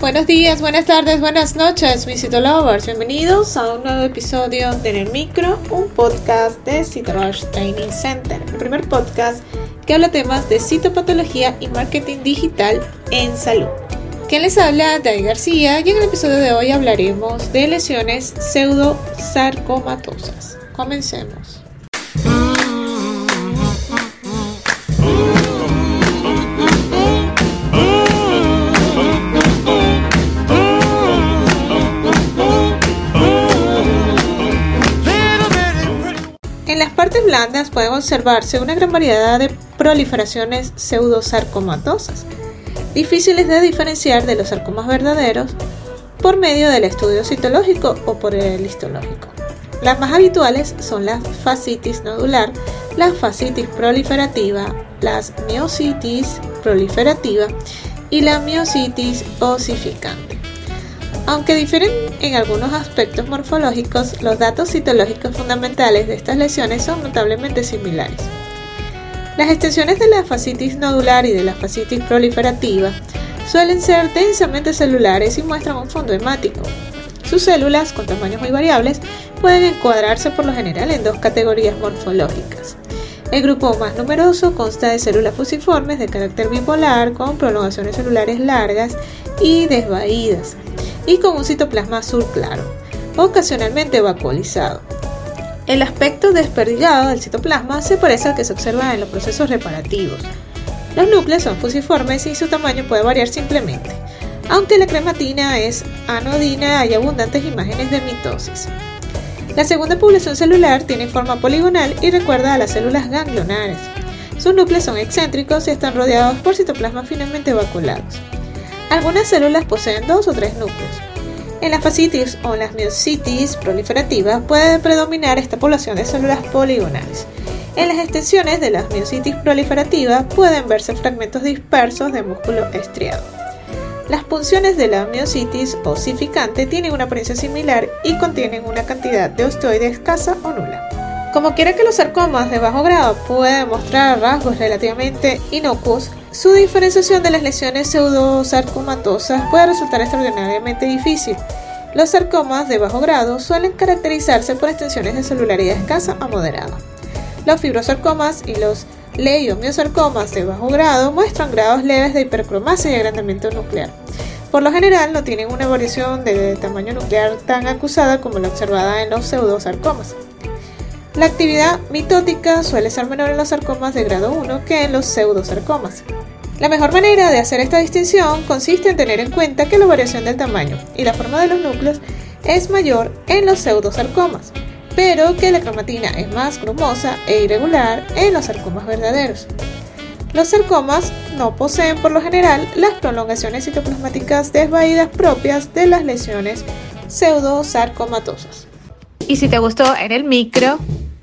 Buenos días, buenas tardes, buenas noches, mis Lovers. Bienvenidos a un nuevo episodio de En el Micro, un podcast de Citorush Training Center, el primer podcast que habla temas de citopatología y marketing digital en salud. Quien les habla, Dai García, y en el episodio de hoy hablaremos de lesiones pseudosarcomatosas. Comencemos. En las partes blandas pueden observarse una gran variedad de proliferaciones pseudosarcomatosas, difíciles de diferenciar de los sarcomas verdaderos por medio del estudio citológico o por el histológico. Las más habituales son la fascitis nodular, la fascitis proliferativa, las miocitis proliferativa y la miocitis osificante. Aunque difieren en algunos aspectos morfológicos, los datos citológicos fundamentales de estas lesiones son notablemente similares. Las extensiones de la fascitis nodular y de la fascitis proliferativa suelen ser densamente celulares y muestran un fondo hemático. Sus células, con tamaños muy variables, pueden encuadrarse por lo general en dos categorías morfológicas. El grupo más numeroso consta de células fusiformes de carácter bipolar con prolongaciones celulares largas y desvaídas, y con un citoplasma azul claro, ocasionalmente vacuolizado. El aspecto desperdigado del citoplasma se parece al que se observa en los procesos reparativos. Los núcleos son fusiformes y su tamaño puede variar simplemente. Aunque la crematina es anodina, hay abundantes imágenes de mitosis. La segunda población celular tiene forma poligonal y recuerda a las células ganglionares. Sus núcleos son excéntricos y están rodeados por citoplasmas finamente vacuolados. Algunas células poseen dos o tres núcleos. En la fascitis o en las miocitis proliferativas puede predominar esta población de células poligonales. En las extensiones de las miocitis proliferativas pueden verse fragmentos dispersos de músculo estriado. Las punciones de la miocitis osificante tienen una apariencia similar y contienen una cantidad de osteoide escasa o nula. Como quiera que los sarcomas de bajo grado pueden mostrar rasgos relativamente inocuos, su diferenciación de las lesiones pseudosarcomatosas puede resultar extraordinariamente difícil. Los sarcomas de bajo grado suelen caracterizarse por extensiones de celularidad escasa a moderada. Los fibrosarcomas y los leiomiosarcomas de bajo grado muestran grados leves de hipercromasia y agrandamiento nuclear. Por lo general no tienen una variación de tamaño nuclear tan acusada como la observada en los pseudosarcomas. La actividad mitótica suele ser menor en los sarcomas de grado 1 que en los pseudosarcomas. La mejor manera de hacer esta distinción consiste en tener en cuenta que la variación del tamaño y la forma de los núcleos es mayor en los pseudosarcomas, pero que la cromatina es más grumosa e irregular en los sarcomas verdaderos. Los sarcomas no poseen por lo general las prolongaciones citoplasmáticas desvaídas propias de las lesiones pseudosarcomatosas. Y si te gustó en el micro,